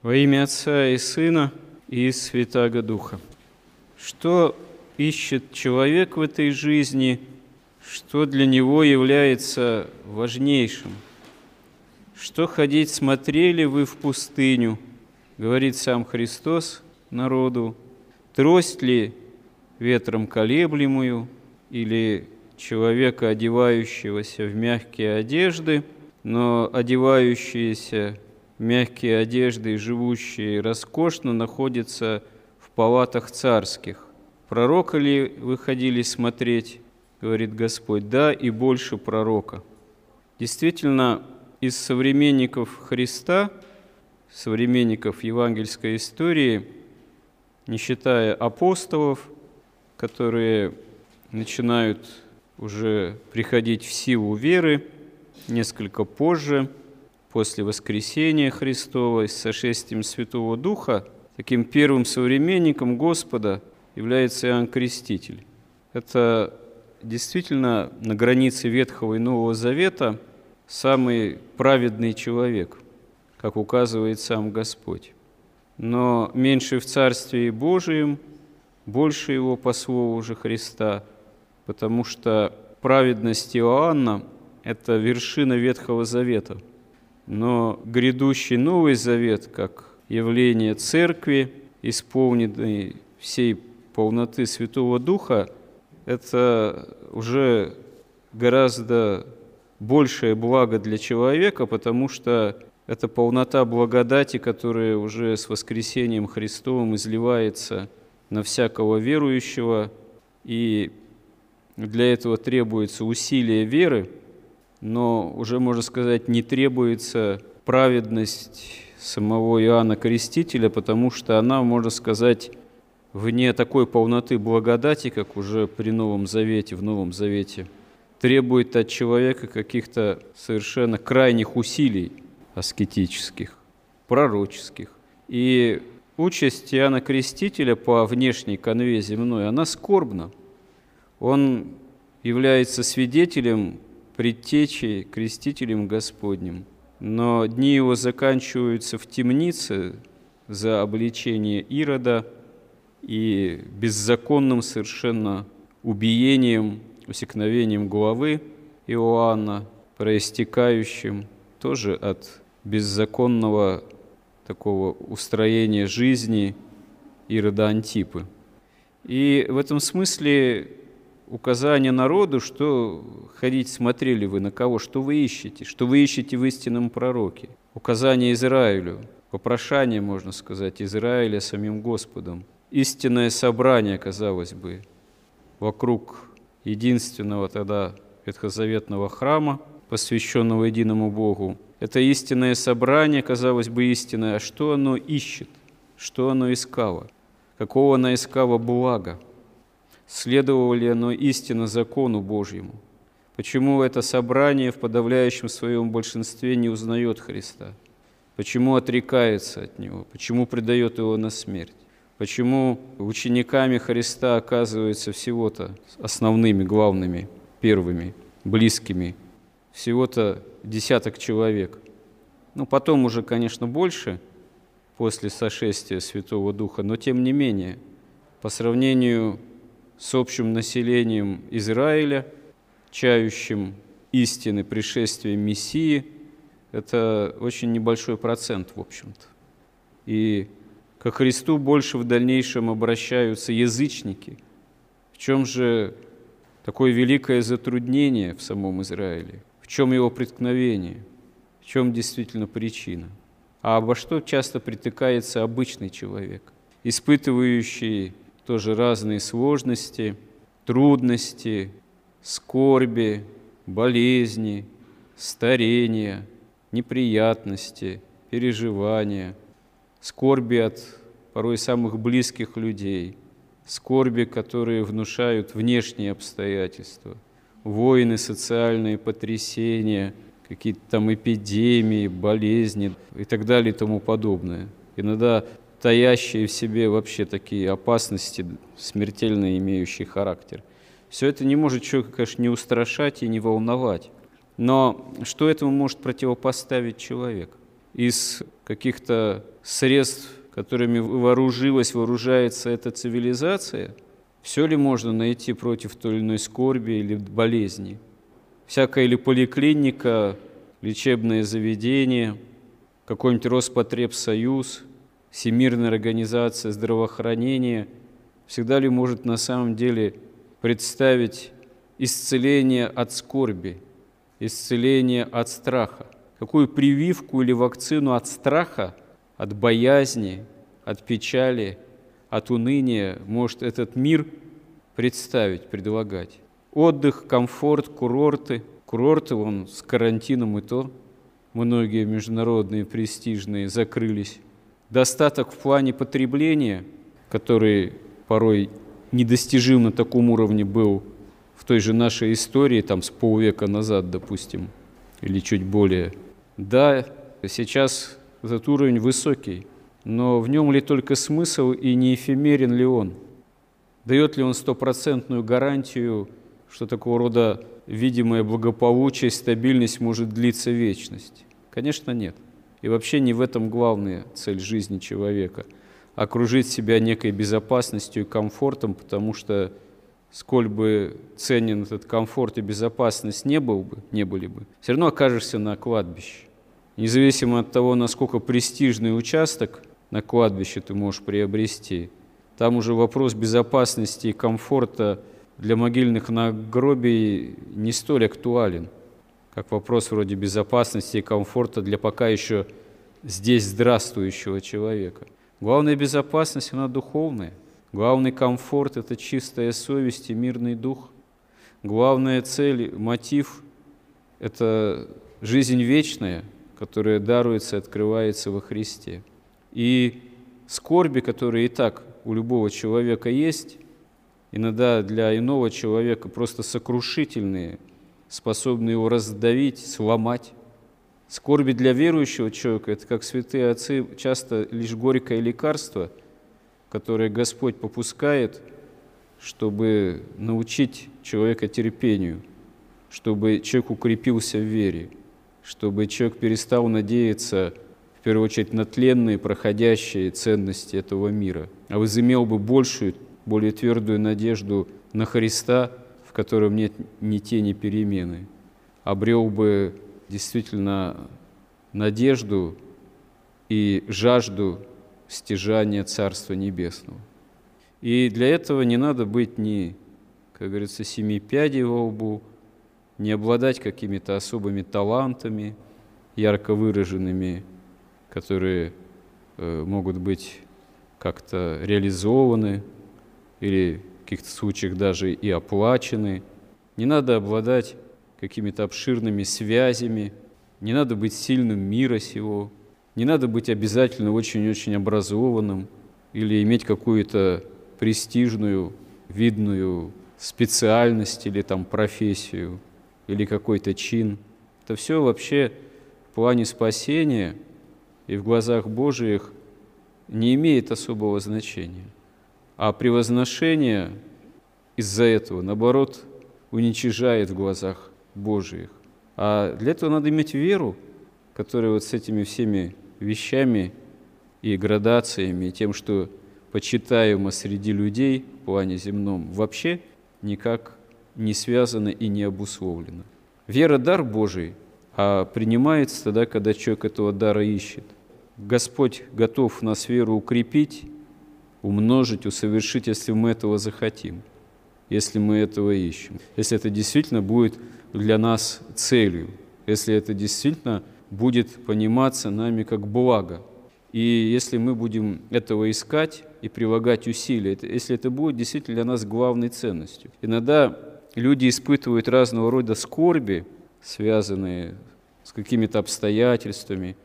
Во имя Отца и Сына и Святаго Духа. Что ищет человек в этой жизни, что для него является важнейшим? Что ходить смотрели вы в пустыню, говорит сам Христос народу, трость ли ветром колеблемую или человека, одевающегося в мягкие одежды, но одевающиеся мягкие одежды и живущие роскошно находятся в палатах царских. Пророка ли вы ходили смотреть, говорит Господь, да, и больше пророка. Действительно, из современников Христа, современников евангельской истории, не считая апостолов, которые начинают уже приходить в силу веры несколько позже – после воскресения Христова и сошествием Святого Духа, таким первым современником Господа является Иоанн Креститель. Это действительно на границе Ветхого и Нового Завета самый праведный человек, как указывает сам Господь. Но меньше в Царстве Божием, больше его по слову же Христа, потому что праведность Иоанна – это вершина Ветхого Завета – но грядущий Новый Завет, как явление Церкви, исполненный всей полноты Святого Духа, это уже гораздо большее благо для человека, потому что это полнота благодати, которая уже с воскресением Христовым изливается на всякого верующего, и для этого требуется усилие веры – но уже, можно сказать, не требуется праведность самого Иоанна Крестителя, потому что она, можно сказать, вне такой полноты благодати, как уже при Новом Завете, в Новом Завете, требует от человека каких-то совершенно крайних усилий аскетических, пророческих. И участь Иоанна Крестителя по внешней конве земной, она скорбна. Он является свидетелем предтечей, крестителем Господним. Но дни его заканчиваются в темнице за обличение Ирода и беззаконным совершенно убиением, усекновением главы Иоанна, проистекающим тоже от беззаконного такого устроения жизни Ирода Антипы. И в этом смысле указание народу, что ходить смотрели вы на кого, что вы ищете, что вы ищете в истинном пророке. Указание Израилю, попрошание, можно сказать, Израиля самим Господом. Истинное собрание, казалось бы, вокруг единственного тогда ветхозаветного храма, посвященного единому Богу. Это истинное собрание, казалось бы, истинное. А что оно ищет? Что оно искало? Какого оно искало блага? Следовало ли оно истинно закону Божьему? Почему это собрание в подавляющем своем большинстве не узнает Христа? Почему отрекается от Него? Почему предает Его на смерть? Почему учениками Христа оказываются всего-то основными, главными, первыми, близкими, всего-то десяток человек? Ну, потом уже, конечно, больше, после сошествия Святого Духа, но тем не менее, по сравнению с общим населением Израиля, чающим истины пришествия Мессии, это очень небольшой процент, в общем-то. И ко Христу больше в дальнейшем обращаются язычники. В чем же такое великое затруднение в самом Израиле? В чем его преткновение? В чем действительно причина? А обо что часто притыкается обычный человек, испытывающий тоже разные сложности, трудности, скорби, болезни, старения, неприятности, переживания, скорби от порой самых близких людей, скорби, которые внушают внешние обстоятельства, войны, социальные потрясения, какие-то там эпидемии, болезни и так далее и тому подобное. Иногда таящие в себе вообще такие опасности, смертельно имеющие характер. Все это не может человека, конечно, не устрашать и не волновать. Но что этому может противопоставить человек? из каких-то средств, которыми вооружилась, вооружается эта цивилизация, все ли можно найти против той или иной скорби или болезни? Всякая или поликлиника, лечебное заведение, какой-нибудь Роспотребсоюз, Всемирная организация здравоохранения всегда ли может на самом деле представить исцеление от скорби, исцеление от страха? Какую прививку или вакцину от страха, от боязни, от печали, от уныния может этот мир представить, предлагать? Отдых, комфорт, курорты. Курорты, вон, с карантином и то многие международные престижные закрылись. Достаток в плане потребления, который порой недостижим на таком уровне был в той же нашей истории, там с полвека назад, допустим, или чуть более. Да, сейчас этот уровень высокий, но в нем ли только смысл и не эфемерен ли он? Дает ли он стопроцентную гарантию, что такого рода видимое благополучие, стабильность может длиться вечность? Конечно, нет. И вообще не в этом главная цель жизни человека – окружить себя некой безопасностью и комфортом, потому что сколь бы ценен этот комфорт и безопасность не был бы, не были бы, все равно окажешься на кладбище. Независимо от того, насколько престижный участок на кладбище ты можешь приобрести, там уже вопрос безопасности и комфорта для могильных нагробий не столь актуален, как вопрос вроде безопасности и комфорта для пока еще здесь здравствующего человека – Главная безопасность, она духовная. Главный комфорт – это чистая совесть и мирный дух. Главная цель, мотив – это жизнь вечная, которая даруется и открывается во Христе. И скорби, которые и так у любого человека есть, иногда для иного человека просто сокрушительные, способны его раздавить, сломать. Скорби для верующего человека – это, как святые отцы, часто лишь горькое лекарство, которое Господь попускает, чтобы научить человека терпению, чтобы человек укрепился в вере, чтобы человек перестал надеяться, в первую очередь, на тленные, проходящие ценности этого мира, а возымел бы большую, более твердую надежду на Христа, в котором нет ни тени перемены, обрел бы действительно надежду и жажду стяжания Царства Небесного. И для этого не надо быть ни, как говорится, семи пядей во лбу, не обладать какими-то особыми талантами, ярко выраженными, которые э, могут быть как-то реализованы или каких-то случаях даже и оплачены. Не надо обладать какими-то обширными связями, не надо быть сильным мира сего, не надо быть обязательно очень-очень образованным или иметь какую-то престижную, видную специальность или там профессию, или какой-то чин. Это все вообще в плане спасения и в глазах Божиих не имеет особого значения. А превозношение из-за этого, наоборот, уничижает в глазах Божиих. А для этого надо иметь веру, которая вот с этими всеми вещами и градациями, и тем, что почитаемо среди людей в плане земном, вообще никак не связана и не обусловлена. Вера – дар Божий, а принимается тогда, когда человек этого дара ищет. Господь готов нас веру укрепить, умножить, усовершить, если мы этого захотим, если мы этого ищем, если это действительно будет для нас целью, если это действительно будет пониматься нами как благо. И если мы будем этого искать и прилагать усилия, если это будет действительно для нас главной ценностью. Иногда люди испытывают разного рода скорби, связанные с какими-то обстоятельствами,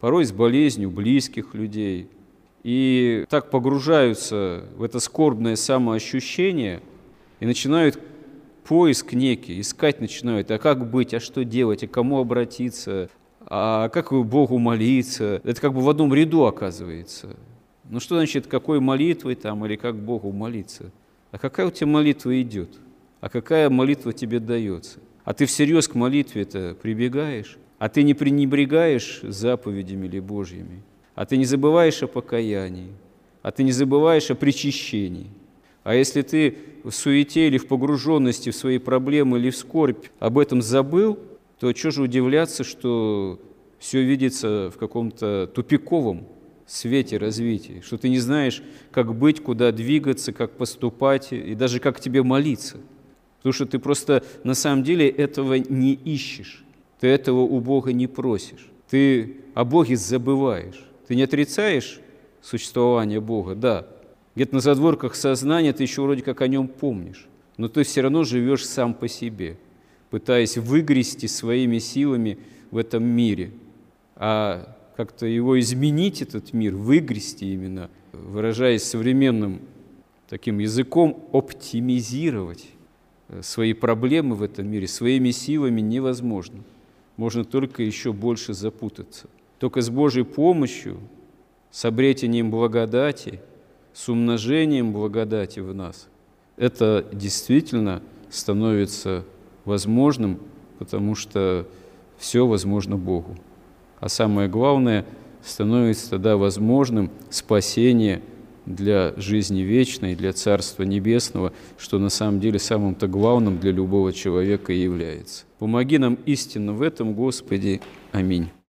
порой с болезнью близких людей, и так погружаются в это скорбное самоощущение и начинают поиск некий, искать начинают, а как быть, а что делать, а кому обратиться, а как Богу молиться. Это как бы в одном ряду оказывается. Ну что значит, какой молитвой там или как Богу молиться? А какая у тебя молитва идет? А какая молитва тебе дается? А ты всерьез к молитве-то прибегаешь? а ты не пренебрегаешь заповедями или Божьими, а ты не забываешь о покаянии, а ты не забываешь о причащении. А если ты в суете или в погруженности в свои проблемы или в скорбь об этом забыл, то что же удивляться, что все видится в каком-то тупиковом свете развития, что ты не знаешь, как быть, куда двигаться, как поступать и даже как тебе молиться. Потому что ты просто на самом деле этого не ищешь, ты этого у Бога не просишь, ты о Боге забываешь, ты не отрицаешь существование Бога, да, где-то на задворках сознания ты еще вроде как о нем помнишь, но ты все равно живешь сам по себе, пытаясь выгрести своими силами в этом мире. А как-то его изменить, этот мир, выгрести именно, выражаясь современным таким языком, оптимизировать э, свои проблемы в этом мире своими силами невозможно. Можно только еще больше запутаться. Только с Божьей помощью, с обретением благодати, с умножением благодати в нас, это действительно становится возможным, потому что все возможно Богу а самое главное, становится тогда возможным спасение для жизни вечной, для Царства Небесного, что на самом деле самым-то главным для любого человека и является. Помоги нам истинно в этом, Господи. Аминь.